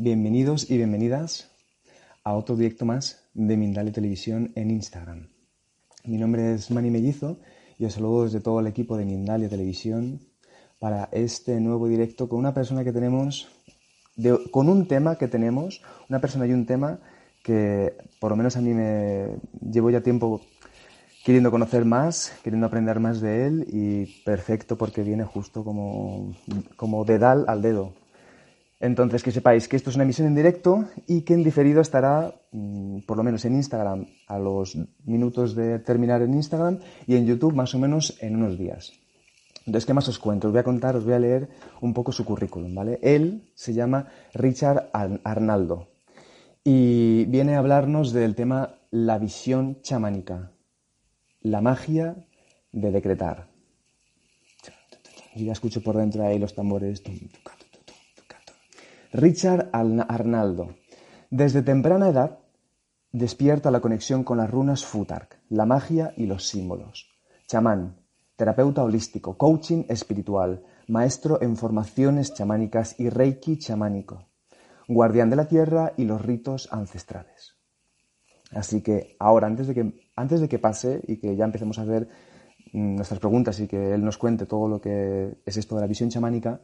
Bienvenidos y bienvenidas a otro directo más de Mindalia Televisión en Instagram. Mi nombre es Mani Mellizo y os saludo desde todo el equipo de Mindalia Televisión para este nuevo directo con una persona que tenemos, con un tema que tenemos, una persona y un tema que por lo menos a mí me llevo ya tiempo queriendo conocer más, queriendo aprender más de él y perfecto porque viene justo como, como dedal al dedo. Entonces, que sepáis que esto es una emisión en directo y que en diferido estará, mm, por lo menos en Instagram, a los minutos de terminar en Instagram y en YouTube más o menos en unos días. Entonces, ¿qué más os cuento? Os voy a contar, os voy a leer un poco su currículum, ¿vale? Él se llama Richard Arnaldo y viene a hablarnos del tema la visión chamánica, la magia de decretar. Ya escucho por dentro ahí los tambores. Richard Arnaldo. Desde temprana edad despierta la conexión con las runas Futark, la magia y los símbolos. Chamán, terapeuta holístico, coaching espiritual, maestro en formaciones chamánicas y reiki chamánico, guardián de la tierra y los ritos ancestrales. Así que ahora, antes de que, antes de que pase y que ya empecemos a hacer mm, nuestras preguntas y que él nos cuente todo lo que es esto de la visión chamánica,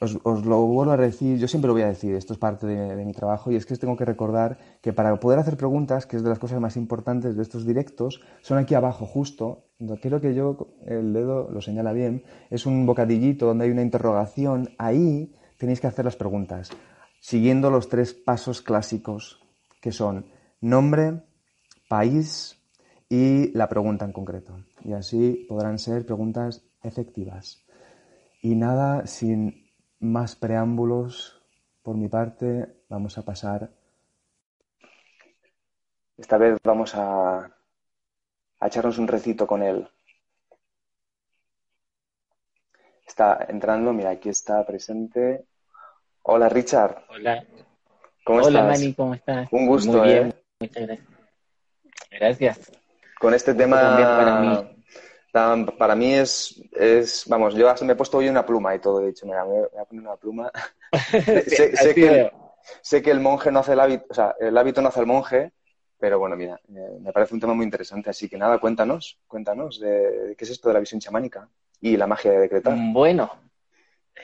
os, lo vuelvo a decir, yo siempre lo voy a decir, esto es parte de, mi trabajo y es que os tengo que recordar que para poder hacer preguntas, que es de las cosas más importantes de estos directos, son aquí abajo justo, creo que yo, el dedo lo señala bien, es un bocadillito donde hay una interrogación, ahí tenéis que hacer las preguntas, siguiendo los tres pasos clásicos que son nombre, país y la pregunta en concreto. Y así podrán ser preguntas efectivas. Y nada, sin más preámbulos por mi parte, vamos a pasar. Esta vez vamos a, a echarnos un recito con él. Está entrando, mira, aquí está presente. Hola, Richard. Hola. ¿Cómo Hola, Mani, ¿cómo estás? Un gusto, Muy bien. ¿eh? Muchas gracias. Gracias. Con este tema. Para mí. Para mí es, es, vamos, yo me he puesto hoy una pluma y todo, he dicho, mira, me voy a poner una pluma. sé, que, sé, que, el monje no hace el hábito, o sea, el hábito no hace el monje, pero bueno, mira, me parece un tema muy interesante, así que nada, cuéntanos, cuéntanos de, qué es esto de la visión chamánica y la magia de decretar. Bueno,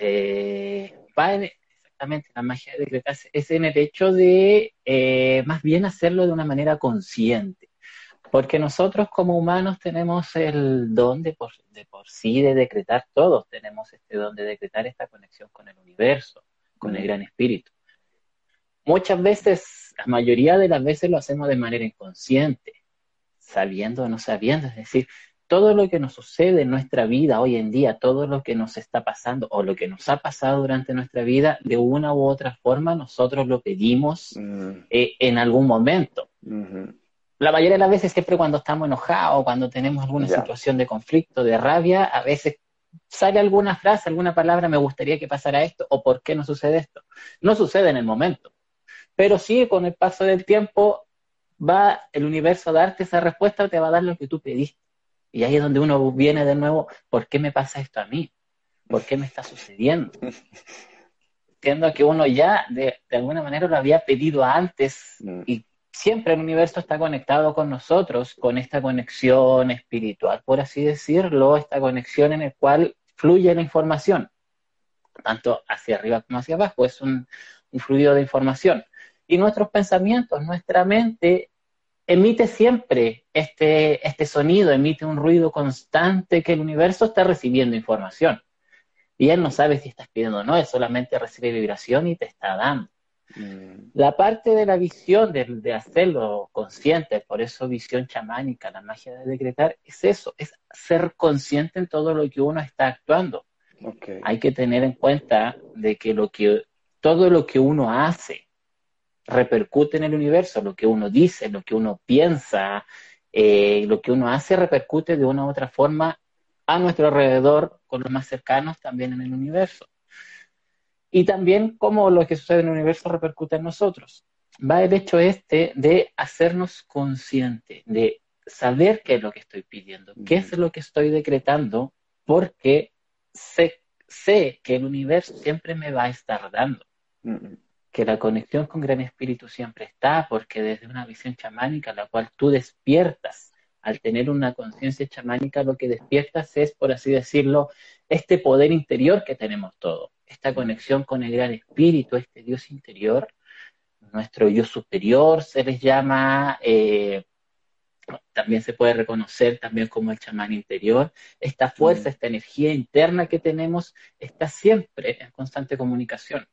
eh, va en, exactamente, la magia de decretar es en el hecho de eh, más bien hacerlo de una manera consciente. Porque nosotros como humanos tenemos el don de por, de por sí de decretar, todos tenemos este don de decretar esta conexión con el universo, con el gran espíritu. Muchas veces, la mayoría de las veces lo hacemos de manera inconsciente, sabiendo o no sabiendo, es decir, todo lo que nos sucede en nuestra vida hoy en día, todo lo que nos está pasando o lo que nos ha pasado durante nuestra vida, de una u otra forma nosotros lo pedimos mm. eh, en algún momento. La mayoría de las veces, siempre cuando estamos enojados, cuando tenemos alguna situación de conflicto, de rabia, a veces sale alguna frase, alguna palabra, me gustaría que pasara esto, o por qué no sucede esto. No sucede en el momento, pero sí con el paso del tiempo va el universo a darte esa respuesta, te va a dar lo que tú pediste. Y ahí es donde uno viene de nuevo, ¿por qué me pasa esto a mí? ¿Por qué me está sucediendo? Entiendo que uno ya de, alguna manera lo había pedido antes mm. y siempre el universo está conectado con nosotros, con esta conexión espiritual, por así decirlo, esta conexión en la cual fluye la información, tanto hacia arriba como hacia abajo, es un, un fluido de información. Y nuestros pensamientos, nuestra mente emite siempre este, este sonido, emite un ruido constante que el universo está recibiendo información. Y él no sabe si estás pidiendo o no, él solamente recibe vibración y te está dando. Mm. La parte de la visión, de, hacerlo consciente, por eso visión chamánica, la magia de decretar, es eso, es ser consciente en todo lo que uno está actuando. Hay que tener en cuenta de que, lo que todo lo que uno hace, repercute en el universo, lo que uno dice, lo que uno piensa, eh, lo que uno hace repercute de una u otra forma a nuestro alrededor, con los más cercanos también en el universo. Y también cómo lo que sucede en el universo repercute en nosotros. Va el hecho este de hacernos consciente, de saber qué es lo que estoy pidiendo, qué es lo que estoy decretando, porque sé, sé que el universo siempre me va a estar dando. Que la conexión con Gran Espíritu siempre está, porque desde una visión chamánica, la cual tú despiertas, al tener una conciencia chamánica, lo que despiertas es, por así decirlo, este poder interior que tenemos todos, esta conexión con el Gran Espíritu, este Dios interior, nuestro yo superior se les llama, eh, también se puede reconocer también como el chamán interior. Esta fuerza, mm. esta energía interna que tenemos está siempre en constante comunicación.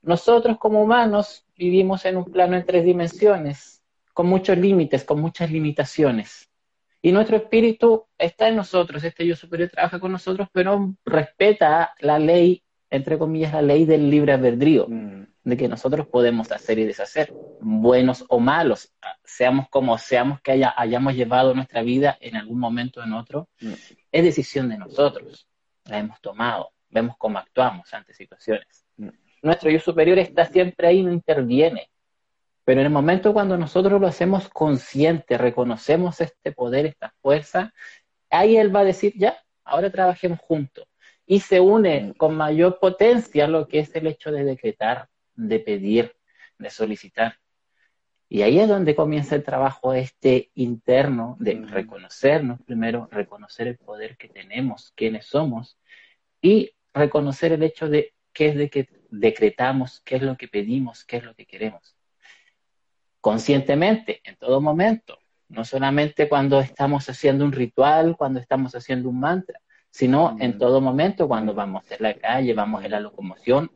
Nosotros como humanos vivimos en un plano en tres dimensiones, con muchos límites, con muchas limitaciones. Y nuestro espíritu está en nosotros, este yo superior trabaja con nosotros, pero respeta la ley, entre comillas, la ley del libre albedrío. Mm de que nosotros podemos hacer y deshacer, buenos o malos, seamos como seamos que haya, hayamos llevado nuestra vida en algún momento o en otro, mm. es decisión de nosotros, la hemos tomado, vemos cómo actuamos ante situaciones. Mm. Nuestro yo superior está siempre ahí, no interviene, pero en el momento cuando nosotros lo hacemos consciente, reconocemos este poder, esta fuerza, ahí él va a decir, ya, ahora trabajemos juntos. Y se une mm. con mayor potencia lo que es el hecho de decretar, de pedir, de solicitar. Y ahí es donde comienza el trabajo este interno de reconocernos primero, reconocer el poder que tenemos, quiénes somos, y reconocer el hecho de qué es de que decretamos, qué es lo que pedimos, qué es lo que queremos. Conscientemente, en todo momento, no solamente cuando estamos haciendo un ritual, cuando estamos haciendo un mantra, sino en todo momento, cuando vamos en la calle, vamos en la locomoción,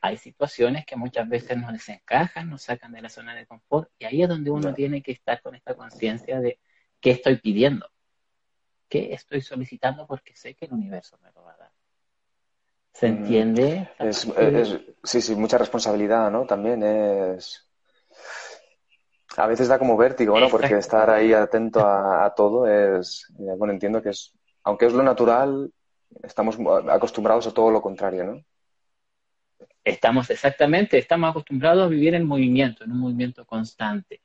hay situaciones que muchas veces nos desencajan, nos sacan de la zona de confort y ahí es donde uno tiene que estar con esta conciencia de qué estoy pidiendo, qué estoy solicitando porque sé que el universo me lo va a dar. ¿Se mm, entiende? sí, sí, mucha responsabilidad, ¿no? También es... A veces da como vértigo, ¿no? Porque estar ahí atento a, todo es... Eh, bueno, entiendo que es... Aunque es lo natural, estamos acostumbrados a todo lo contrario, ¿no? Estamos exactamente, estamos acostumbrados a vivir en movimiento, en un movimiento constante.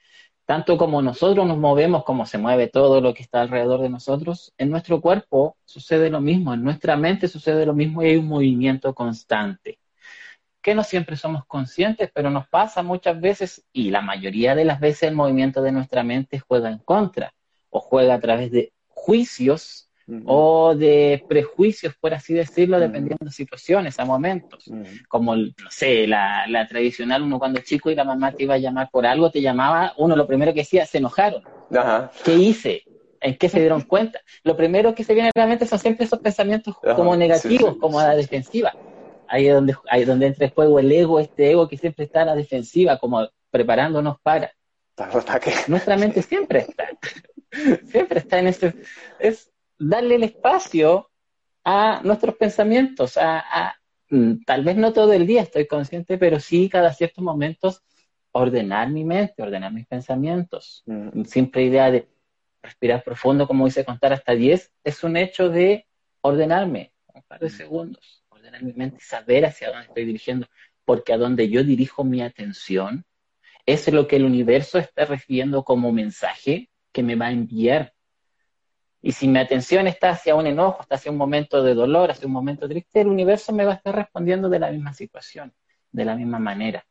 Tanto como nosotros nos movemos, como se mueve todo lo que está alrededor de nosotros, en nuestro cuerpo sucede lo mismo, en nuestra mente sucede lo mismo y hay un movimiento constante. Que no siempre somos conscientes, pero nos pasa muchas veces y la mayoría de las veces el movimiento de nuestra mente juega en contra o juega a través de juicios o de prejuicios, por así decirlo, dependiendo de situaciones, a momentos. Como, no sé, la, tradicional, uno cuando chico y la mamá te iba a llamar por algo, te llamaba, uno lo primero que decía, se enojaron. ¿Qué hice? ¿En qué se dieron cuenta? Lo primero que se viene realmente son siempre esos pensamientos como negativos, como a la defensiva. Ahí es donde, ahí donde entra el juego el ego, este ego que siempre está a la defensiva, como preparándonos para. Nuestra mente siempre está. siempre está en este. Es, darle el espacio a nuestros pensamientos, a, mm, tal vez no todo el día estoy consciente, pero sí cada ciertos momentos ordenar mi mente, ordenar mis pensamientos. Mm. Simple idea de respirar profundo, como dice contar hasta 10, es un hecho de ordenarme, un par de mm. segundos, ordenar mi mente y saber hacia dónde estoy dirigiendo, porque a donde yo dirijo mi atención es lo que el universo está recibiendo como mensaje que me va a enviar y si mi atención está hacia un enojo, está hacia un momento de dolor, hacia un momento triste, el universo me va a estar respondiendo de la misma situación, de la misma manera.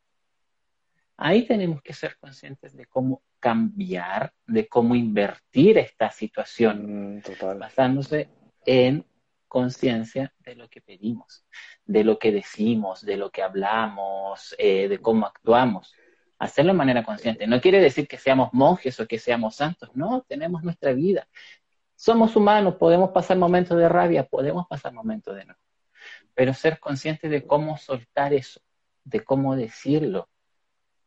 Ahí tenemos que ser conscientes de cómo cambiar, de cómo invertir esta situación, mm, basándose en conciencia de lo que pedimos, de lo que decimos, de lo que hablamos, eh, de cómo actuamos. Hacerlo de manera consciente. No quiere decir que seamos monjes o que seamos santos, no, tenemos nuestra vida, somos humanos, podemos pasar momentos de rabia, podemos pasar momentos de no. Pero ser conscientes de cómo soltar eso, de cómo decirlo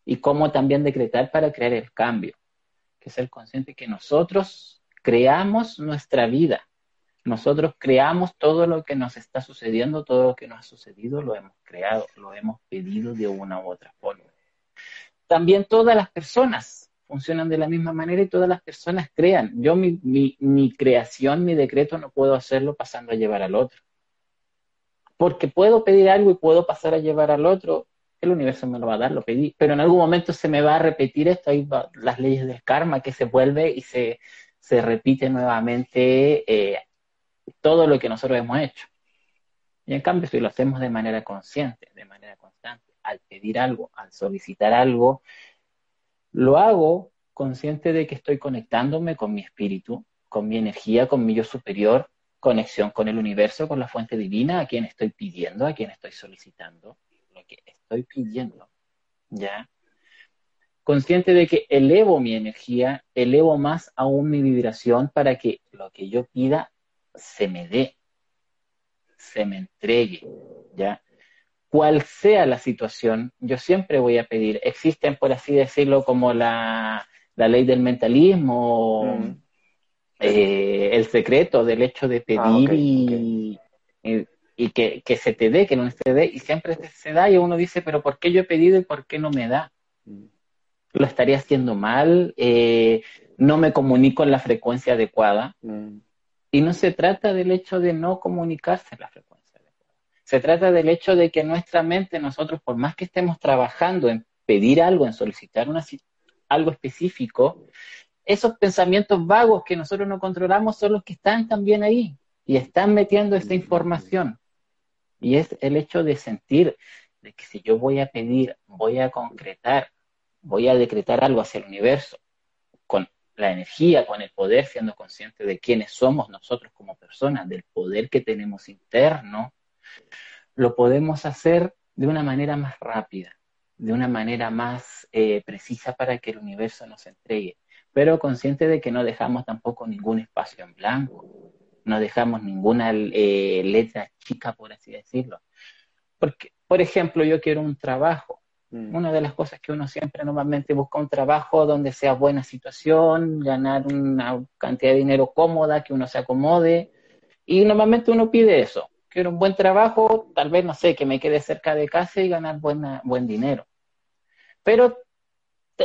y cómo también decretar para crear el cambio. Que ser consciente que nosotros creamos nuestra vida. Nosotros creamos todo lo que nos está sucediendo, todo lo que nos ha sucedido, lo hemos creado, lo hemos pedido de una u otra forma. También todas las personas funcionan de la misma manera y todas las personas crean. Yo mi, creación, mi decreto no puedo hacerlo pasando a llevar al otro. Porque puedo pedir algo y puedo pasar a llevar al otro, el universo me lo va a dar, lo pedí, pero en algún momento se me va a repetir esto, hay las leyes del karma que se vuelve y se, se repite nuevamente eh, todo lo que nosotros hemos hecho. Y en cambio, si lo hacemos de manera consciente, de manera constante, al pedir algo, al solicitar algo, lo hago consciente de que estoy conectándome con mi espíritu, con mi energía, con mi yo superior, conexión con el universo, con la fuente divina, a quien estoy pidiendo, a quien estoy solicitando, lo que estoy pidiendo, ¿ya? Consciente de que elevo mi energía, elevo más aún mi vibración para que lo que yo pida se me dé, se me entregue, ¿ya? Cual sea la situación, yo siempre voy a pedir. Existen, por así decirlo, como la, ley del mentalismo, mm. eh, el secreto del hecho de pedir ah, y, y, que, se te dé, que no se te dé, y siempre se da y uno dice, pero ¿por qué yo he pedido y por qué no me da? Mm. Lo estaría haciendo mal, eh, no me comunico en la frecuencia adecuada. Mm. Y no se trata del hecho de no comunicarse la frecuencia adecuada. Se trata del hecho de que nuestra mente, nosotros, por más que estemos trabajando en pedir algo, en solicitar algo específico, esos pensamientos vagos que nosotros no controlamos son los que están también ahí y están metiendo esta información. Y es el hecho de sentir de que si yo voy a pedir, voy a concretar, voy a decretar algo hacia el universo, la energía, con el poder, siendo consciente de quiénes somos nosotros como personas, del poder que tenemos interno, lo podemos hacer de una manera más rápida, de una manera más eh, precisa para que el universo nos entregue, pero consciente de que no dejamos tampoco ningún espacio en blanco, no dejamos ninguna eh, letra chica, por así decirlo. Porque, por ejemplo, yo quiero un trabajo, Mm. Una de las cosas que uno siempre normalmente busca un trabajo donde sea buena situación, ganar una cantidad de dinero cómoda, que uno se acomode. Y normalmente uno pide eso. Quiero un buen trabajo, tal vez, no sé, que me quede cerca de casa y ganar buena, buen dinero. Pero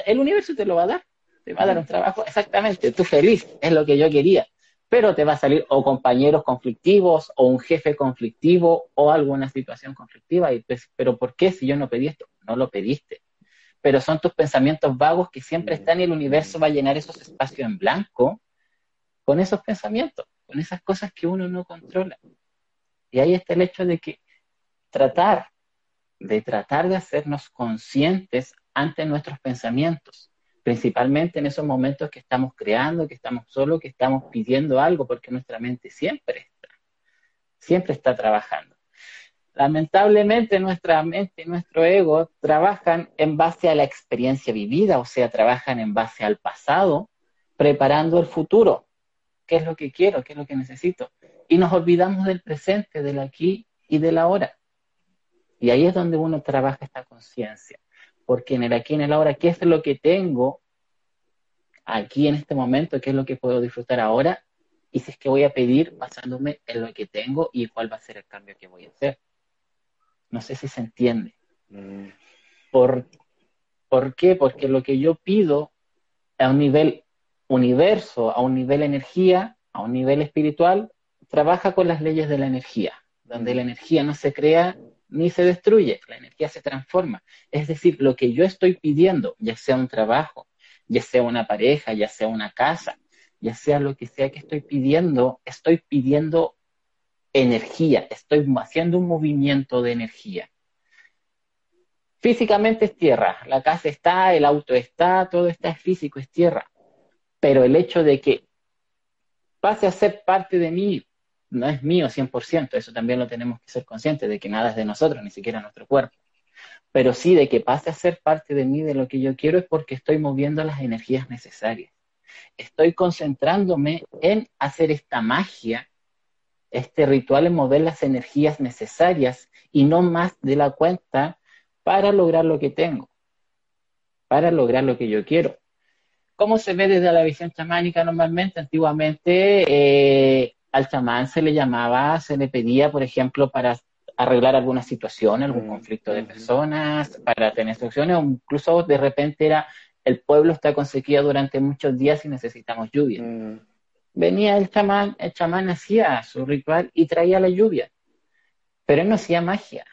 el universo te lo va a dar. Te va a dar un trabajo exactamente. Tú feliz, es lo que yo quería pero te va a salir o compañeros conflictivos o un jefe conflictivo o alguna situación conflictiva. Y pues, pero ¿por qué si yo no pedí esto? No lo pediste. Pero son tus pensamientos vagos que siempre están y el universo va a llenar esos espacios en blanco con esos pensamientos, con esas cosas que uno no controla. Y ahí está el hecho de que tratar, de tratar de hacernos conscientes ante nuestros pensamientos principalmente en esos momentos que estamos creando, que estamos solos, que estamos pidiendo algo, porque nuestra mente siempre está, siempre está trabajando. Lamentablemente nuestra mente y nuestro ego trabajan en base a la experiencia vivida, o sea, trabajan en base al pasado, preparando el futuro. ¿Qué es lo que quiero? ¿Qué es lo que necesito? Y nos olvidamos del presente, del aquí y del ahora. Y ahí es donde uno trabaja esta conciencia porque en el aquí, en el ahora, ¿qué es lo que tengo aquí en este momento? ¿Qué es lo que puedo disfrutar ahora? Y si es que voy a pedir basándome en lo que tengo y cuál va a ser el cambio que voy a hacer. No sé si se entiende. Mm. ¿Por, ¿Por qué? Porque lo que yo pido a un nivel universo, a un nivel energía, a un nivel espiritual, trabaja con las leyes de la energía, donde la energía no se crea ni se destruye, la energía se transforma. Es decir, lo que yo estoy pidiendo, ya sea un trabajo, ya sea una pareja, ya sea una casa, ya sea lo que sea que estoy pidiendo, estoy pidiendo energía, estoy haciendo un movimiento de energía. Físicamente es tierra, la casa está, el auto está, todo está es físico, es tierra. Pero el hecho de que pase a ser parte de mí, no es mío 100%, eso también lo tenemos que ser conscientes de que nada es de nosotros, ni siquiera nuestro cuerpo. Pero sí de que pase a ser parte de mí, de lo que yo quiero, es porque estoy moviendo las energías necesarias. Estoy concentrándome en hacer esta magia, este ritual en mover las energías necesarias y no más de la cuenta para lograr lo que tengo, para lograr lo que yo quiero. ¿Cómo se ve desde la visión chamánica normalmente? Antiguamente eh, al chamán se le llamaba, se le pedía, por ejemplo, para arreglar alguna situación, algún mm, conflicto de personas, para tener instrucciones, o incluso de repente era el pueblo está con sequía durante muchos días y necesitamos lluvia. Mm. Venía el chamán, el chamán hacía su ritual y traía la lluvia, pero él no hacía magia,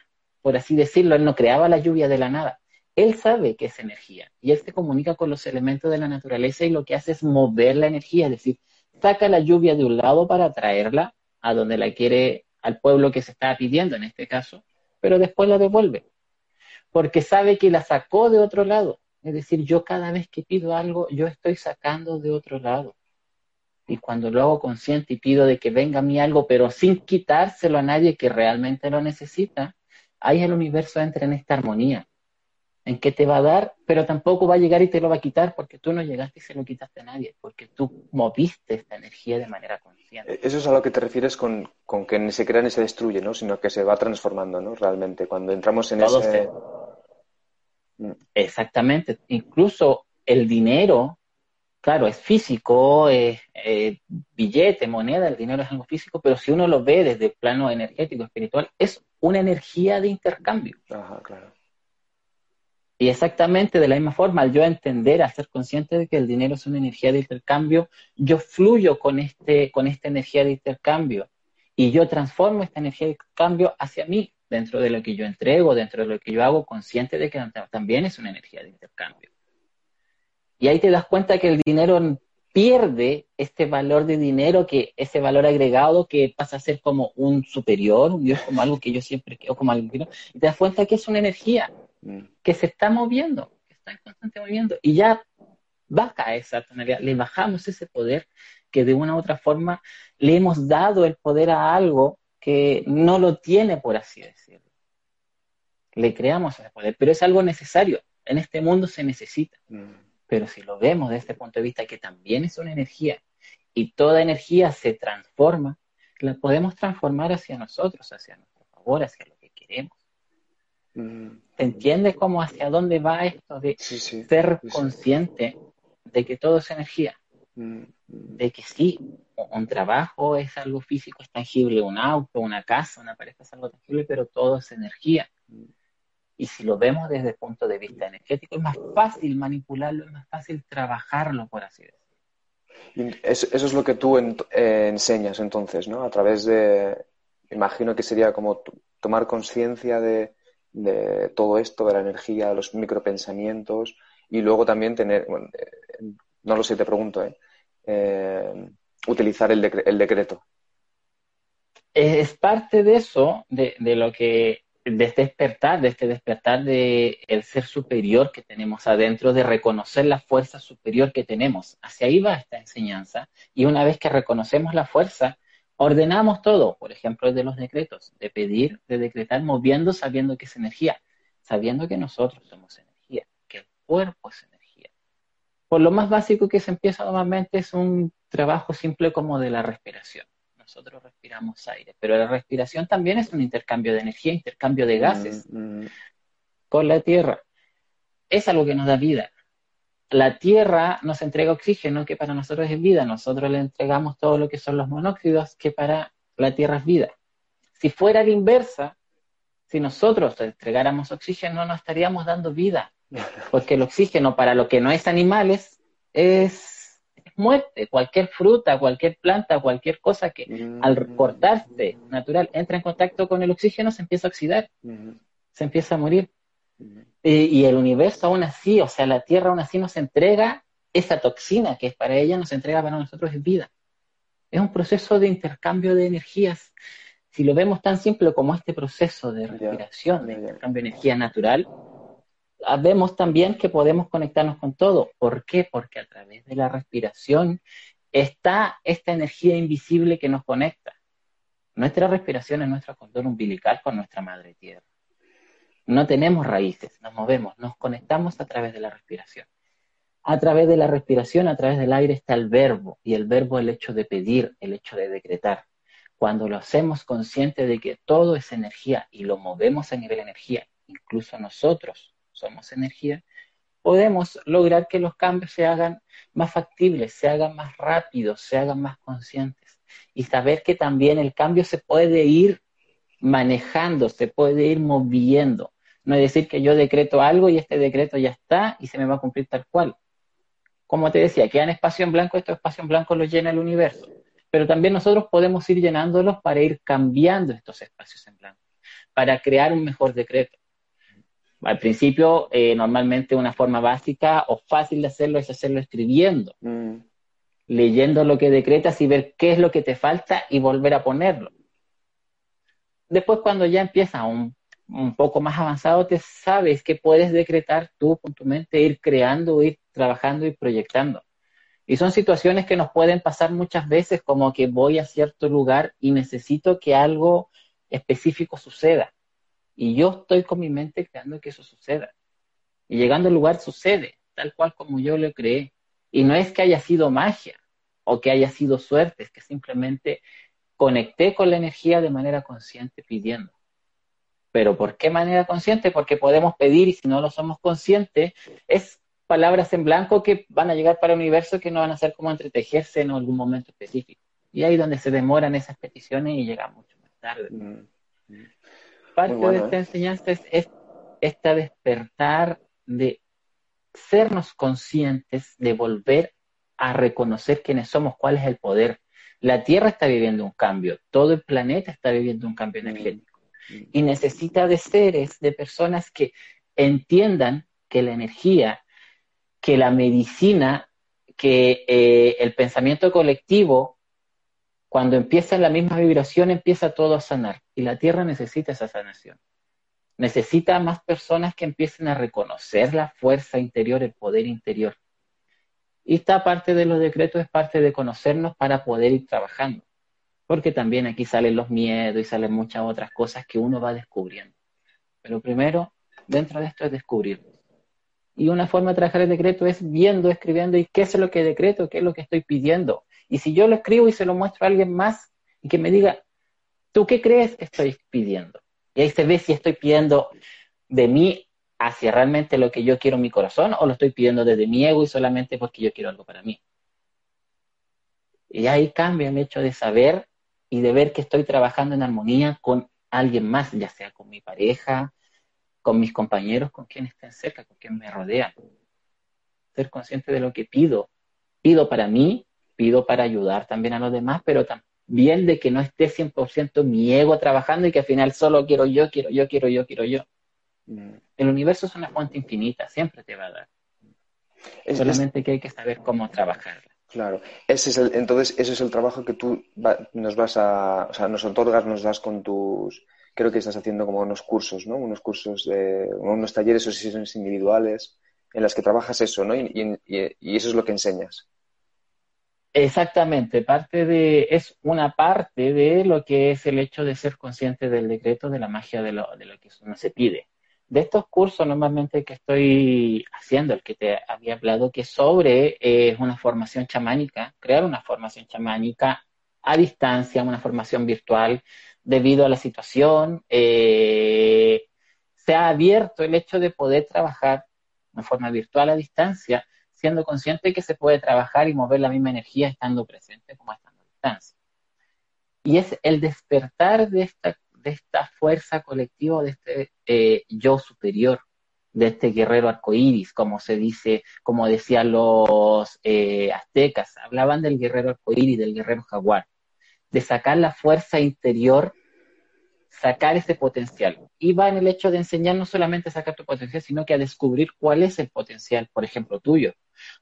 por así decirlo, él no creaba la lluvia de la nada. Él sabe que es energía y él se comunica con los elementos de la naturaleza y lo que hace es mover la energía, es decir, saca la lluvia de un lado para traerla a donde la quiere, al pueblo que se estaba pidiendo en este caso, pero después la devuelve, porque sabe que la sacó de otro lado. Es decir, yo cada vez que pido algo, yo estoy sacando de otro lado. Y cuando lo hago consciente y pido de que venga a mí algo, pero sin quitárselo a nadie que realmente lo necesita, ahí el universo entra en esta armonía en qué te va a dar, pero tampoco va a llegar y te lo va a quitar porque tú no llegaste y se lo quitaste a nadie, porque tú moviste esta energía de manera consciente. Eh, eso es a lo que te refieres con, que ni se crea ni se destruye, ¿no? Sino que se va transformando, ¿no? Realmente, cuando entramos en ese... Mm. Exactamente. Incluso el dinero, claro, es físico, es billete, moneda, el dinero es algo físico, pero si uno lo ve desde el plano energético, espiritual, es una energía de intercambio. Ajá, claro. Y exactamente de la misma forma, al yo entender, al ser consciente de que el dinero es una energía de intercambio, yo fluyo con, este, con esta energía de intercambio y yo transformo esta energía de intercambio hacia mí, dentro de lo que yo entrego, dentro de lo que yo hago, consciente de que también es una energía de intercambio. Y ahí te das cuenta que el dinero pierde este valor de dinero, que ese valor agregado que pasa a ser como un superior, un Dios como algo que yo siempre quiero, como algo que no, y te das cuenta que es una energía Mm. que se está moviendo, que está en constante movimiento, y ya baja esa tonalidad, le bajamos ese poder que de una u otra forma le hemos dado el poder a algo que no lo tiene, por así decirlo. Le creamos ese poder, pero es algo necesario. En este mundo se necesita. Mm. Pero si lo vemos desde este punto de vista que también es una energía y toda energía se transforma, la podemos transformar hacia nosotros, hacia nuestro favor, hacia lo que queremos. ¿Entiendes cómo hacia dónde va esto de ser consciente de que todo es energía? Mm, mm. De que sí, un trabajo es algo físico, es tangible, un auto, una casa, una pareja es algo tangible, pero todo es energía. Mm. Y si lo vemos desde el punto de vista energético, es más fácil manipularlo, es más fácil trabajarlo, por así decirlo. Eso, es lo que tú eh, enseñas entonces, ¿no? A través de, imagino que sería como tomar conciencia de, de todo esto, de la energía, de los micropensamientos y luego también tener, eh, no lo sé, te pregunto, ¿eh? eh utilizar el, el, decreto. Es parte de eso, de, de, lo que, de este despertar, de este despertar de el ser superior que tenemos adentro, de reconocer la fuerza superior que tenemos. Hacia ahí va esta enseñanza. Y una vez que reconocemos la fuerza, Ordenamos todo, por ejemplo, de los decretos, de pedir, de decretar, moviendo, sabiendo que es energía, sabiendo que nosotros somos energía, que el cuerpo es energía. Por lo más básico que se empieza normalmente es un trabajo simple como de la respiración. Nosotros respiramos aire, pero la respiración también es un intercambio de energía, intercambio de gases mm, mm. con la tierra. Es algo que nos da vida la Tierra nos entrega oxígeno, que para nosotros es vida. Nosotros le entregamos todo lo que son los monóxidos, que para la Tierra es vida. Si fuera la inversa, si nosotros entregáramos oxígeno, no estaríamos dando vida. Porque el oxígeno para lo que no es animales es, muerte. Cualquier fruta, cualquier planta, cualquier cosa que al mm. cortarse natural entra en contacto con el oxígeno se empieza a oxidar, se empieza a morir. Eh, y el universo aún así, o sea, la Tierra aún así nos entrega esa toxina que es para ella, nos entrega para nosotros es vida. Es un proceso de intercambio de energías. Si lo vemos tan simple como este proceso de respiración, de intercambio de energía natural, vemos también que podemos conectarnos con todo. ¿Por qué? Porque a través de la respiración está esta energía invisible que nos conecta. Nuestra respiración es nuestro cordón umbilical con nuestra madre tierra. No tenemos raíces, nos movemos, nos conectamos a través de la respiración. A través de la respiración, a través del aire está el verbo, y el verbo el hecho de pedir, el hecho de decretar. Cuando lo hacemos consciente de que todo es energía y lo movemos a nivel energía, incluso nosotros somos energía, podemos lograr que los cambios se hagan más factibles, se hagan más rápidos, se hagan más conscientes. Y saber que también el cambio se puede ir manejando, se puede ir moviendo. No es decir que yo decreto algo y este decreto ya está y se me va a cumplir tal cual. Como te decía, quedan espacio en blanco, estos espacios en blanco los llena el universo. Pero también nosotros podemos ir llenándolos para ir cambiando estos espacios en blanco, para crear un mejor decreto. Al principio, eh, normalmente una forma básica o fácil de hacerlo es hacerlo escribiendo, mm. leyendo lo que decretas y ver qué es lo que te falta y volver a ponerlo. después cuando ya empieza un, un poco más avanzado, te sabes que puedes decretar tú con tu mente, ir creando, ir trabajando y proyectando. Y son situaciones que nos pueden pasar muchas veces, como que voy a cierto lugar y necesito que algo específico suceda. Y yo estoy con mi mente creando que eso suceda. Y llegando al lugar sucede, tal cual como yo lo creé. Y no es que haya sido magia o que haya sido suerte, es que simplemente conecté con la energía de manera consciente pidiendo. Pero ¿por qué manera consciente? Porque podemos pedir y si no lo somos conscientes, es palabras en blanco que van a llegar para el universo que no van a ser como entretejerse en algún momento específico. Y ahí donde se demoran esas peticiones y llegan mucho más tarde. Mm, mm. Parte de esta ¿eh? enseñanza es, es esta despertar de sernos conscientes, de volver a reconocer quiénes somos, cuál es el poder. La Tierra está viviendo un cambio, todo el planeta está viviendo un cambio mm, energético y necesita de seres, de personas que entiendan que la energía, que la medicina, que eh, el pensamiento colectivo, cuando empieza la misma vibración, empieza todo a sanar y la Tierra necesita esa sanación necesita más personas que empiecen a reconocer la fuerza interior, el poder interior. Y esta parte de los decretos es parte de conocernos para poder ir trabajando. Porque también aquí salen los miedos y salen muchas otras cosas que uno va descubriendo. Pero primero, dentro de esto es descubrir. Y una forma de trabajar el decreto es viendo, escribiendo, y qué es lo que decreto, qué es lo que estoy pidiendo. Y si yo lo escribo y se lo muestro a alguien más y que me diga, ¿tú qué crees que estoy pidiendo? Y ahí se ve si estoy pidiendo de mí hacia realmente lo que yo quiero en mi corazón o lo estoy pidiendo desde mi ego y solamente porque yo quiero algo para mí. Y ahí cambia el hecho de saber y de ver que estoy trabajando en armonía con alguien más, ya sea con mi pareja, con mis compañeros, con quienes estén cerca, con quien me rodean. Ser consciente de lo que pido. Pido para mí, pido para ayudar también a los demás, pero también bien de que no esté 100% mi ego trabajando y que al final solo quiero yo, quiero yo, quiero yo, quiero yo. Mm. El universo es una fuente infinita, siempre te va a dar. Solamente que hay que saber cómo trabajarla. Claro, ese es el, entonces ese es el trabajo que tú nos vas a, o sea, nos otorgas, nos das con tus, creo que estás haciendo como unos cursos, ¿no? Unos cursos de, unos talleres o sesiones individuales en las que trabajas eso, ¿no? y eso es lo que enseñas. Exactamente, parte de, es una parte de lo que es el hecho de ser consciente del decreto, de la magia de lo, de lo que uno se pide. De estos cursos normalmente que estoy haciendo, el que te había hablado, que sobre eh, una formación chamánica, crear una formación chamánica a distancia, una formación virtual, debido a la situación, eh, se ha abierto el hecho de poder trabajar de forma virtual a distancia siendo consciente que se puede trabajar y mover la misma energía estando presente como estando a distancia. Y es el despertar de esta, de esta fuerza colectiva, de este eh, yo superior, de este guerrero arcoíris, como se dice, como decían los eh, aztecas, hablaban del guerrero arcoíris, del guerrero jaguar, de sacar la fuerza interior sacar ese potencial. Y va en el hecho de enseñar no solamente a sacar tu potencial, sino que a descubrir cuál es el potencial, por ejemplo, tuyo.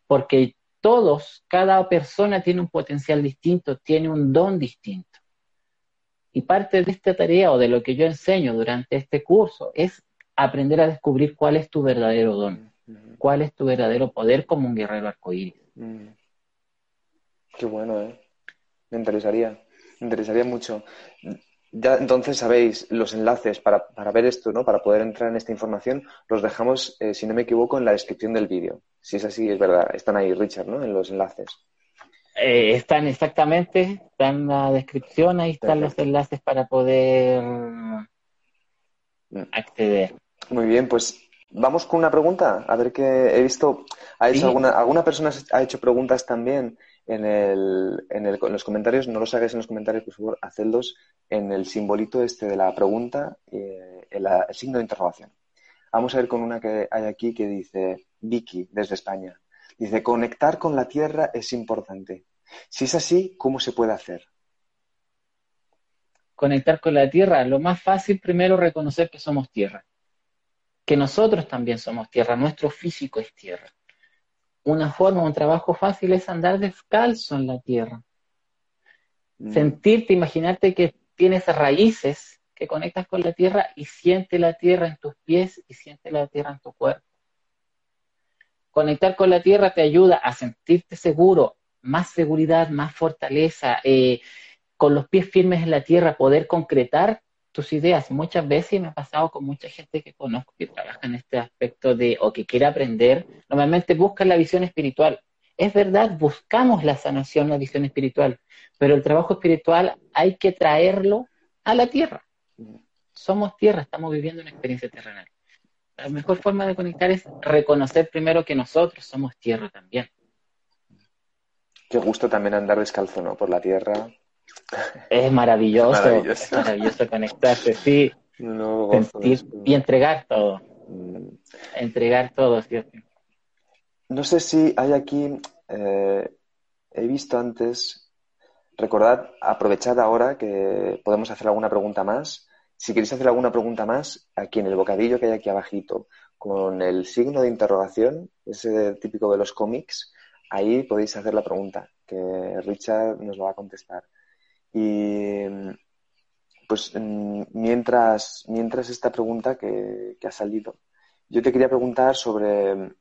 Porque todos, cada persona tiene un potencial distinto, tiene un don distinto. Y parte de esta tarea o de lo que yo enseño durante este curso es aprender a descubrir cuál es tu verdadero don, cuál es tu verdadero poder como un guerrero arcoíris. Mm. Qué bueno, ¿eh? Me interesaría, me interesaría mucho. Ya entonces sabéis los enlaces para, para, ver esto, ¿no? Para poder entrar en esta información, los dejamos, eh, si no me equivoco, en la descripción del vídeo. Si es así, es verdad. Están ahí, Richard, ¿no? En los enlaces. Eh, están exactamente, están en la descripción, ahí están los enlaces para poder mm. acceder. Muy bien, pues vamos con una pregunta. A ver qué he visto. Ha hecho alguna, alguna persona ha hecho preguntas también en, el, en, el, en, los comentarios, no los hagáis en los comentarios, por favor, hacedlos en el simbolito este de la pregunta, eh, el, el, signo de interrogación. Vamos a ver con una que hay aquí que dice Vicky, desde España. Dice, conectar con la Tierra es importante. Si es así, ¿cómo se puede hacer? Conectar con la Tierra, lo más fácil primero reconocer que somos Tierra, que nosotros también somos Tierra, nuestro físico es Tierra una forma, un trabajo fácil es andar descalzo en la tierra. Mm. Sentirte, imaginarte que tienes raíces que conectas con la tierra y siente la tierra en tus pies y siente la tierra en tu cuerpo. Conectar con la tierra te ayuda a sentirte seguro, más seguridad, más fortaleza, eh, con los pies firmes en la tierra, poder concretar tus ideas. Muchas veces me ha pasado con mucha gente que conozco que trabaja en este aspecto de o que quiere aprender, normalmente buscan la visión espiritual. Es verdad, buscamos la sanación, la visión espiritual, pero el trabajo espiritual hay que traerlo a la tierra. Somos tierra, estamos viviendo una experiencia terrenal. La mejor forma de conectar es reconocer primero que nosotros somos tierra también. Qué gusto también andar descalzo, ¿no? Por la tierra. Es maravilloso, es maravilloso, conectarse, sí. y entregar todo. Mm. Entregar todo, ¿cierto? No sé si hay aquí, eh, he visto antes, recordad, aprovechad ahora que podemos hacer alguna pregunta más. Si queréis hacer alguna pregunta más, aquí en el bocadillo que hay aquí abajito, con el signo de interrogación, ese típico de los cómics, ahí podéis hacer la pregunta, que Richard nos lo va a contestar. Y pues mientras, mientras esta pregunta que, ha salido, yo te quería preguntar sobre,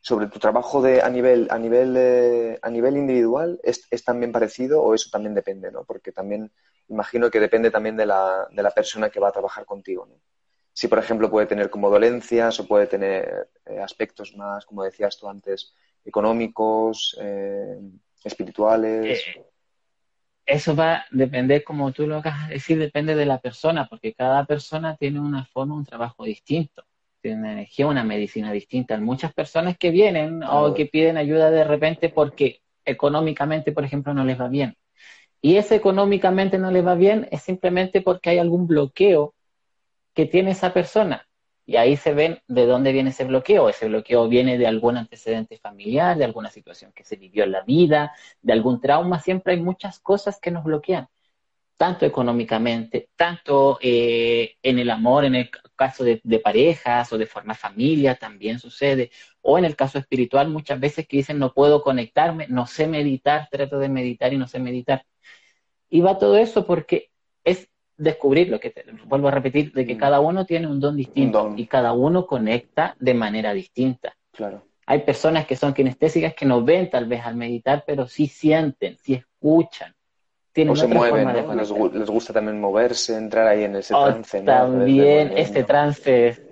sobre tu trabajo de, a nivel, a nivel, a nivel individual, ¿es, ¿es, también parecido o eso también depende, ¿no? Porque también imagino que depende también de la, de la persona que va a trabajar contigo, ¿no? Si, por ejemplo, puede tener como dolencias o puede tener eh, aspectos más, como decías tú antes, económicos, eh, espirituales. Eso va a depender, como tú lo acabas de decir, depende de la persona, porque cada persona tiene una forma, un trabajo distinto, tiene una energía, una medicina distinta. Hay muchas personas que vienen o que piden ayuda de repente porque económicamente, por ejemplo, no les va bien. Y ese económicamente no les va bien es simplemente porque hay algún bloqueo que tiene esa persona. Y ahí se ven de dónde viene ese bloqueo. Ese bloqueo viene de algún antecedente familiar, de alguna situación que se vivió en la vida, de algún trauma. Siempre hay muchas cosas que nos bloquean, tanto económicamente, tanto eh, en el amor, en el caso de, parejas o de formar familia, también sucede. O en el caso espiritual, muchas veces dicen no puedo conectarme, no sé meditar, trato de meditar y no sé meditar. Y va todo eso porque es descubrir lo que te, vuelvo a repetir, de que mm. cada uno tiene un don distinto y cada uno conecta de manera distinta. Claro. Hay personas que son kinestésicas que no ven tal vez al meditar, pero sí sienten, sí escuchan. Tienen o se mueven, les, gusta también moverse, entrar ahí en ese trance. También este trance,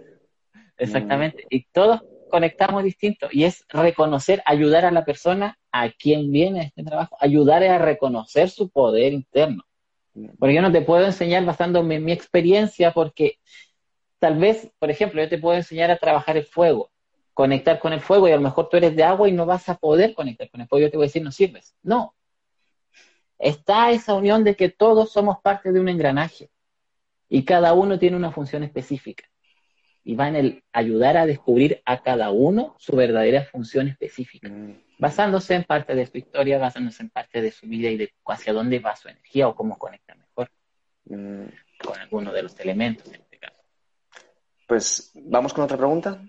exactamente. Y todos conectamos distinto y es reconocer, ayudar a la persona a quien viene a este trabajo, ayudar a reconocer su poder interno porque yo no te puedo enseñar basándome en mi experiencia, porque tal vez, por ejemplo, yo te puedo enseñar a trabajar el fuego, conectar con el fuego, y a lo mejor tú eres de agua y no vas a poder conectar con el fuego. Yo te voy a decir, no sirves. No. Está esa unión de que todos somos parte de un engranaje y cada uno tiene una función específica. Y va en el ayudar a descubrir a cada uno su verdadera función específica. Mm basándose en parte de su historia, basándose en parte de su vida y de hacia dónde va su energía o cómo conecta mejor mm. con alguno de los elementos en este caso. Pues vamos con otra pregunta.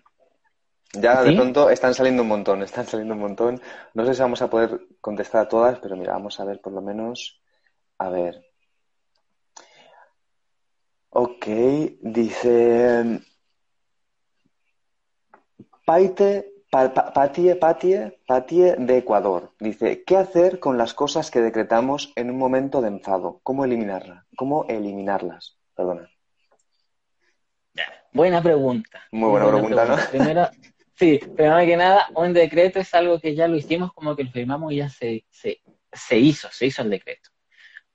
Ya de pronto están saliendo un montón, están saliendo un montón. No sé si vamos a poder contestar a todas, pero mira, vamos a ver por lo menos. A ver. Ok, dice. Paite Patie, Patie, Patie de Ecuador dice, ¿qué hacer con las cosas que decretamos en un momento de enfado? ¿Cómo eliminarlas? ¿Cómo eliminarlas? Perdona. Buena pregunta. Muy buena, pregunta, ¿no? Primero, sí, primero que nada, un decreto es algo que ya lo hicimos, como que lo firmamos y ya se, se, se hizo, se hizo el decreto.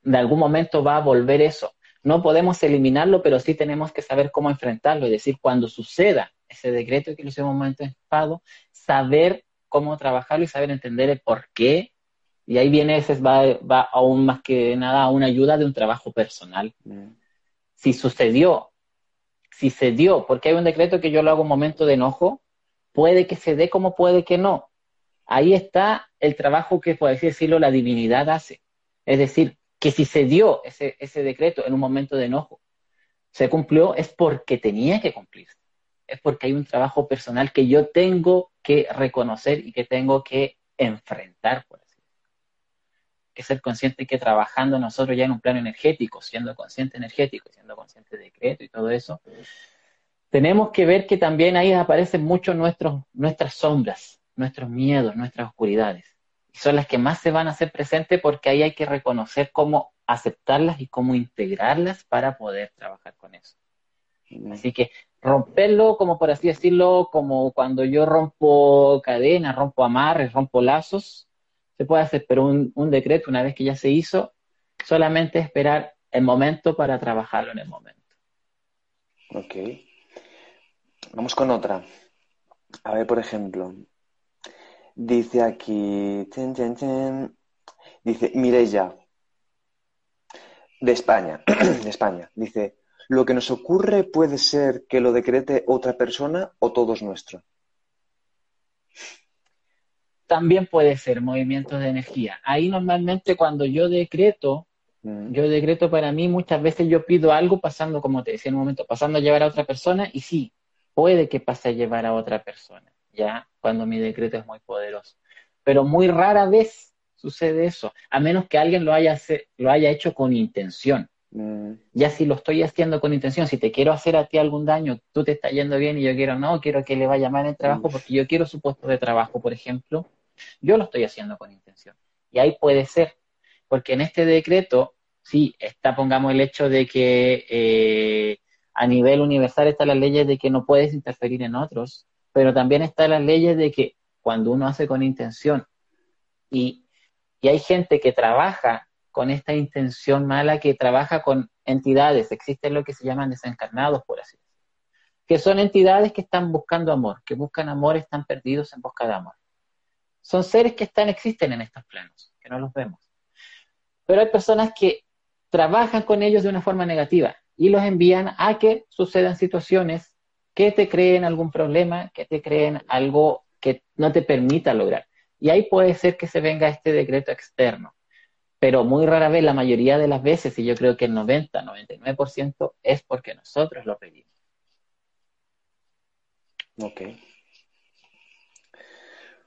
De algún momento va a volver eso. No podemos eliminarlo, pero sí tenemos que saber cómo enfrentarlo. Es decir, cuando suceda ese decreto que lo hicimos en un momento de enfado, saber cómo trabajarlo y saber entender el por qué. Y ahí viene, ese va, va aún más que nada a una ayuda de un trabajo personal. Mm. Si sucedió, si se dio, porque hay un decreto que yo lo hago en un momento de enojo, puede que se dé como puede que no. Ahí está el trabajo que, por así decirlo, la divinidad hace. Es decir, que si se dio ese, ese decreto en un momento de enojo, se cumplió, es porque tenía que cumplirse es porque hay un trabajo personal que yo tengo que reconocer y que tengo que enfrentar, por así que ser conscientes que trabajando nosotros ya en un plano energético, siendo consciente energético, siendo consciente de decreto y todo eso, tenemos que ver que también ahí aparecen mucho nuestros, nuestras sombras, nuestros miedos, nuestras oscuridades. Y son las que más se van a hacer presentes porque ahí hay que reconocer cómo aceptarlas y cómo integrarlas para poder trabajar con eso. Así que romperlo, como por así decirlo, como cuando yo rompo cadenas, rompo amarres, rompo lazos, se puede hacer, pero un, un decreto, una vez que ya se hizo, solamente esperar el momento para trabajarlo en el momento. Ok. Vamos con otra. A ver, por ejemplo, dice aquí, dice Mireya, de España, de España, dice, lo que nos ocurre puede ser que lo decrete otra persona o todo es nuestro. También puede ser movimientos de energía. Ahí normalmente cuando yo decreto, mm. yo decreto para mí, muchas veces yo pido algo pasando, como te decía en un momento, pasando a llevar a otra persona y sí, puede que pase a llevar a otra persona, ya cuando mi decreto es muy poderoso. Pero muy rara vez sucede eso, a menos que alguien lo haya, lo haya hecho con intención. Mm. Ya si lo estoy haciendo con intención, si te quiero hacer a ti algún daño, tú te estás yendo bien y yo quiero, no, quiero que le vaya mal en el trabajo porque yo quiero su puesto de trabajo, por ejemplo, yo lo estoy haciendo con intención. Y ahí puede ser, porque en este decreto, sí, está, pongamos el hecho de que eh, a nivel universal están las leyes de que no puedes interferir en otros, pero también están las leyes de que cuando uno hace con intención y, y hay gente que trabaja con esta intención mala que trabaja con entidades, existen lo que se llaman desencarnados, por así decirlo, que son entidades que están buscando amor, que buscan amor, están perdidos en busca de amor. Son seres que están, existen en estos planos, que no los vemos. Pero hay personas que trabajan con ellos de una forma negativa y los envían a que sucedan situaciones que te creen algún problema, que te creen algo que no te permita lograr. Y ahí puede ser que se venga este decreto externo pero muy rara vez, la mayoría de las veces, y yo creo que el 90, 99% es porque nosotros lo pedimos. Ok.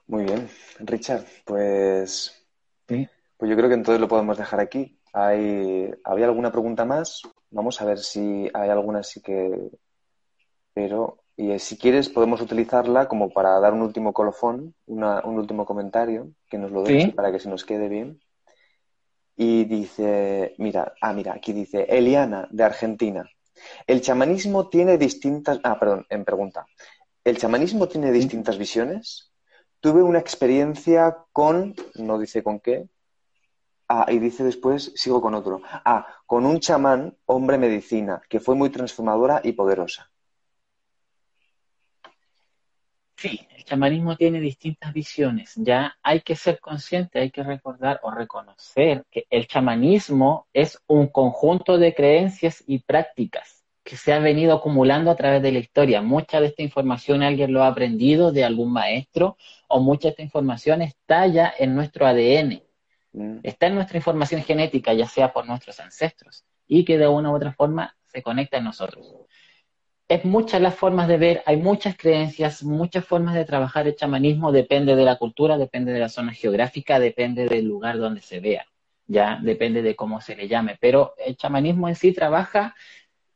Muy bien, Richard, pues, pues yo creo que entonces lo podemos dejar aquí. Hay, ¿Había alguna pregunta más? Vamos a ver si hay alguna sí que... Pero, y si quieres, podemos utilizarla como para dar un último colofón, un último comentario, que nos lo deje para que se nos quede bien. Y dice, mira, ah, mira, aquí dice Eliana de Argentina. El chamanismo tiene distintas, ah, perdón, en pregunta. ¿El chamanismo tiene distintas visiones? Tuve una experiencia con, no dice con qué, ah, y dice después, sigo con otro, ah, con un chamán, hombre medicina, que fue muy transformadora y poderosa. Sí, el chamanismo tiene distintas visiones. Ya hay que ser consciente, hay que recordar o reconocer que el chamanismo es un conjunto de creencias y prácticas que se ha venido acumulando a través de la historia. Mucha de esta información alguien lo ha aprendido de algún maestro o mucha de esta información está ya en nuestro ADN, mm. está en nuestra información genética, ya sea por nuestros ancestros, y que de una u otra forma se conecta en nosotros es muchas las formas de ver, hay muchas creencias, muchas formas de trabajar el chamanismo, depende de la cultura, depende de la zona geográfica, depende del lugar donde se vea, ya depende de cómo se le llame, pero el chamanismo en sí trabaja,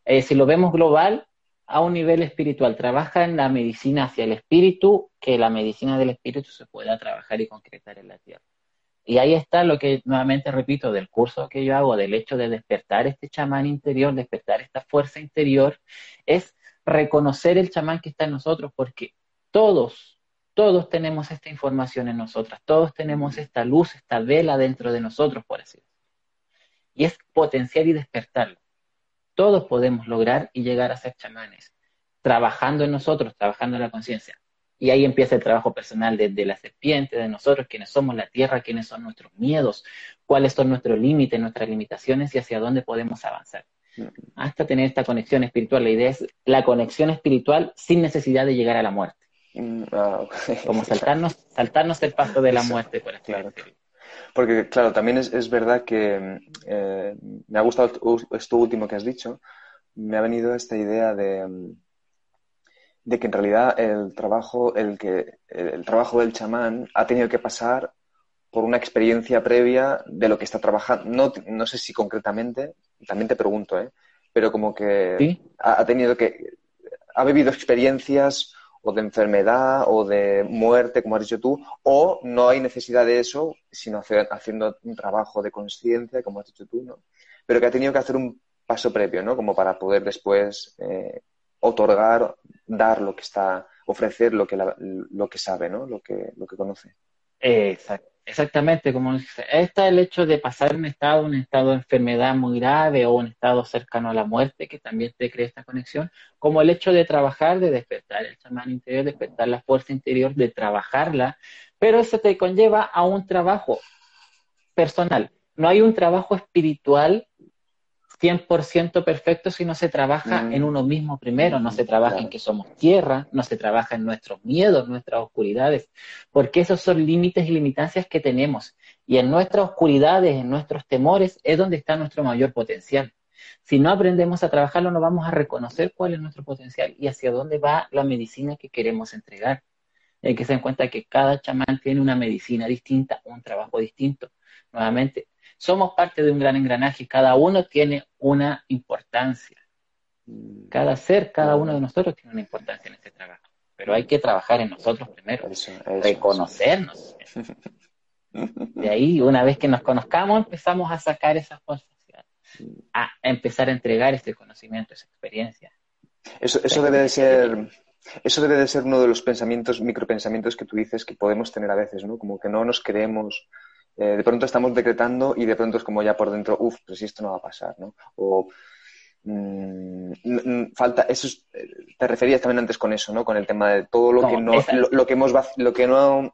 eh, si lo vemos global, a un nivel espiritual, trabaja en la medicina hacia el espíritu, que la medicina del espíritu se pueda trabajar y concretar en la tierra. Y ahí está lo que nuevamente repito del curso que yo hago, del hecho de despertar este chamán interior, despertar esta fuerza interior, es reconocer el chamán que está en nosotros, porque todos, todos tenemos esta información en nosotras, todos tenemos esta luz, esta vela dentro de nosotros, por así decirlo. Y es potenciar y despertarlo. Todos podemos lograr y llegar a ser chamanes, trabajando en nosotros, trabajando en la conciencia. Y ahí empieza el trabajo personal desde la serpiente, de nosotros, quienes somos la tierra, quiénes son nuestros miedos, cuáles son nuestros límites, nuestras limitaciones y hacia dónde podemos avanzar hasta tener esta conexión espiritual. La idea es la conexión espiritual sin necesidad de llegar a la muerte. Mm, Como saltarnos, saltarnos el paso de la muerte, por claro. Porque, claro, también es, verdad que eh, me ha gustado esto último que has dicho. Me ha venido esta idea de, de que en realidad el trabajo, el que, el trabajo del chamán ha tenido que pasar por una experiencia previa de lo que está trabajando. No, no sé si concretamente, también te pregunto, ¿eh? pero como que ha, tenido que, ha vivido experiencias o de enfermedad o de muerte, como has dicho tú, o no hay necesidad de eso, sino hacer, haciendo un trabajo de conciencia, como has dicho tú, ¿no? Pero que ha tenido que hacer un paso previo, ¿no? Como para poder después eh, otorgar, dar lo que está, ofrecer lo que, lo que sabe, ¿no? Lo que, lo que conoce. Exacto. Exactamente, como dice, está el hecho de pasar un estado, un estado de enfermedad muy grave o un estado cercano a la muerte, que también te crea esta conexión, como el hecho de trabajar, de despertar el chamán interior, despertar la fuerza interior, de trabajarla, pero eso te conlleva a un trabajo personal. No hay un trabajo espiritual 100% perfecto si no se trabaja mm. en uno mismo primero, no se trabaja en que somos tierra, no se trabaja en nuestros miedos, nuestras oscuridades, porque esos son límites y limitancias que tenemos. Y en nuestras oscuridades, en nuestros temores, es donde está nuestro mayor potencial. Si no aprendemos a trabajarlo, no vamos a reconocer cuál es nuestro potencial y hacia dónde va la medicina que queremos entregar. Hay que se den cuenta que cada chamán tiene una medicina distinta, un trabajo distinto. Nuevamente, somos parte de un gran engranaje, cada uno tiene una importancia. Cada ser, cada uno de nosotros tiene una importancia en este trabajo. Pero hay que trabajar en nosotros primero, reconocernos. De ahí, una vez que nos conozcamos, empezamos a sacar esas fuerzas, a empezar a entregar este conocimiento, esa experiencia. Eso, eso debe de ser, eso debe de ser uno de los pensamientos, micropensamientos que tú dices que podemos tener a veces, ¿no? Como que no nos creemos eh, de pronto estamos decretando y de pronto es como ya por dentro, uff, pero si esto no va a pasar, ¿no? O mm, falta, eso eh, te referías también antes con eso, ¿no? Con el tema de todo lo que no, lo, que hemos, lo que no,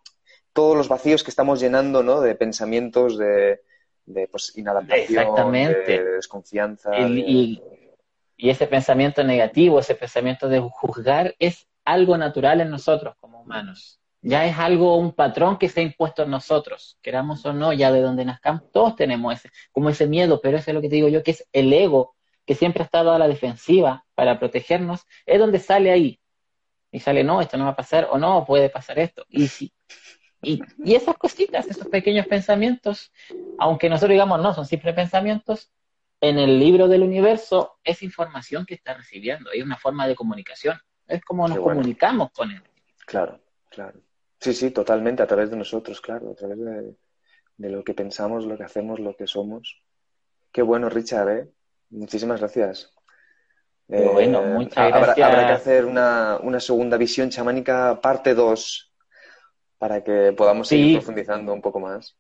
todos los vacíos que estamos llenando, ¿no? De pensamientos de, de pues, inadaptación, de, desconfianza. y, y ese pensamiento negativo, ese pensamiento de juzgar es algo natural en nosotros como humanos ya es algo, un patrón que se ha impuesto en nosotros, queramos o no, ya de donde nazcamos, todos tenemos ese, como ese miedo, pero eso es lo que te digo yo, que es el ego, que siempre ha estado a la defensiva para protegernos, es donde sale ahí. Y sale, no, esto no va a pasar, o no, puede pasar esto. Y sí. Y, y esas cositas, esos pequeños pensamientos, aunque nosotros digamos, no, son simples pensamientos, en el libro del universo es información que está recibiendo, es una forma de comunicación, es como nos comunicamos con él. Claro, claro. Sí, sí, totalmente, a través de nosotros, claro, a través de, lo que pensamos, lo que hacemos, lo que somos. Qué bueno, Richard, ¿eh? Muchísimas gracias. bueno, eh, muchas gracias. Habrá, que hacer una, una, segunda visión chamánica parte 2 para que podamos seguir profundizando un poco más.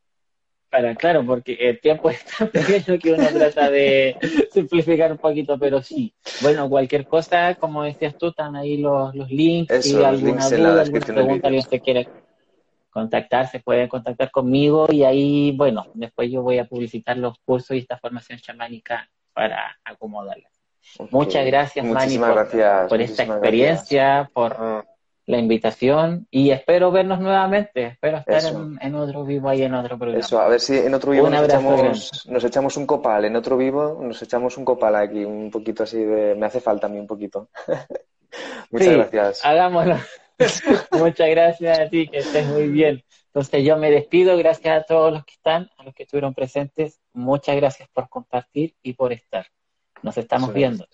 Para, claro, porque el tiempo es tan pequeño que uno trata de simplificar un poquito, pero sí. Bueno, cualquier cosa, como decías tú, están ahí los, los links. y alguna duda, alguna pregunta, alguien se quiere contactar, se puede contactar conmigo y ahí, bueno, después yo voy a publicitar los cursos y esta formación chamánica para acomodarla. Muchas gracias, Manny, por, por esta experiencia, por la invitación y espero vernos nuevamente. Espero estar en, otro vivo ahí en otro programa. Eso, a ver si en otro vivo nos echamos, nos echamos, un copal. En otro vivo nos echamos un copal aquí, un poquito así de. Me hace falta a mí un poquito. Muchas gracias. Hagámoslo. Muchas gracias a ti, que estés muy bien. Entonces yo me despido, gracias a todos los que están, a los que estuvieron presentes. Muchas gracias por compartir y por estar. Nos estamos viendo.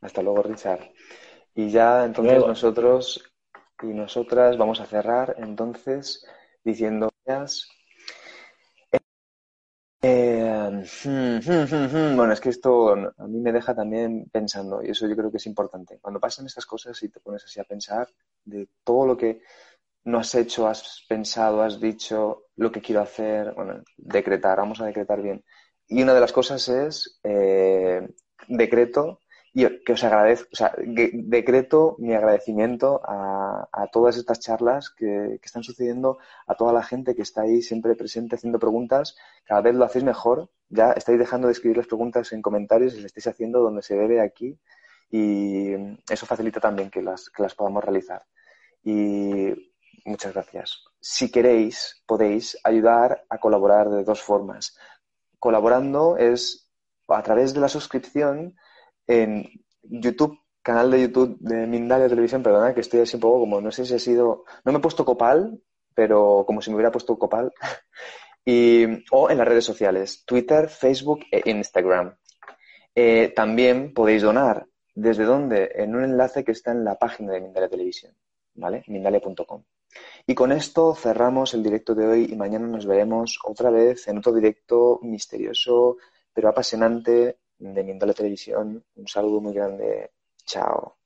Hasta luego, Richard. Y ya entonces nosotros y nosotras vamos a cerrar entonces diciendo eh, bueno, es que esto a mí me deja también pensando y eso yo creo que es importante. Cuando pasan estas cosas y te pones así a pensar de todo lo que no has hecho, has pensado, has dicho, lo que quiero hacer, bueno, decretar, vamos a decretar bien. Y una de las cosas es eh, decreto y que os agradezco, o sea, decreto mi agradecimiento a, a todas estas charlas que, que, están sucediendo, a toda la gente que está ahí siempre presente haciendo preguntas. Cada vez lo hacéis mejor. Ya estáis dejando de escribir las preguntas en comentarios y las estáis haciendo donde se debe aquí. Y eso facilita también que las, que las podamos realizar. Y muchas gracias. Si queréis, podéis ayudar a colaborar de dos formas. Colaborando es a través de la suscripción en YouTube, canal de YouTube de Mindalia Televisión, perdona, que estoy así un poco como, no sé si ha sido, no me he puesto copal, pero como si me hubiera puesto copal. Y, o en las redes sociales, Twitter, Facebook e Instagram. Eh, también podéis donar. ¿Desde dónde? En un enlace que está en la página de Mindale Televisión, ¿vale? Mindale.com. Y con esto cerramos el directo de hoy y mañana nos veremos otra vez en otro directo misterioso pero apasionante de Mindale Televisión. Un saludo muy grande. Chao.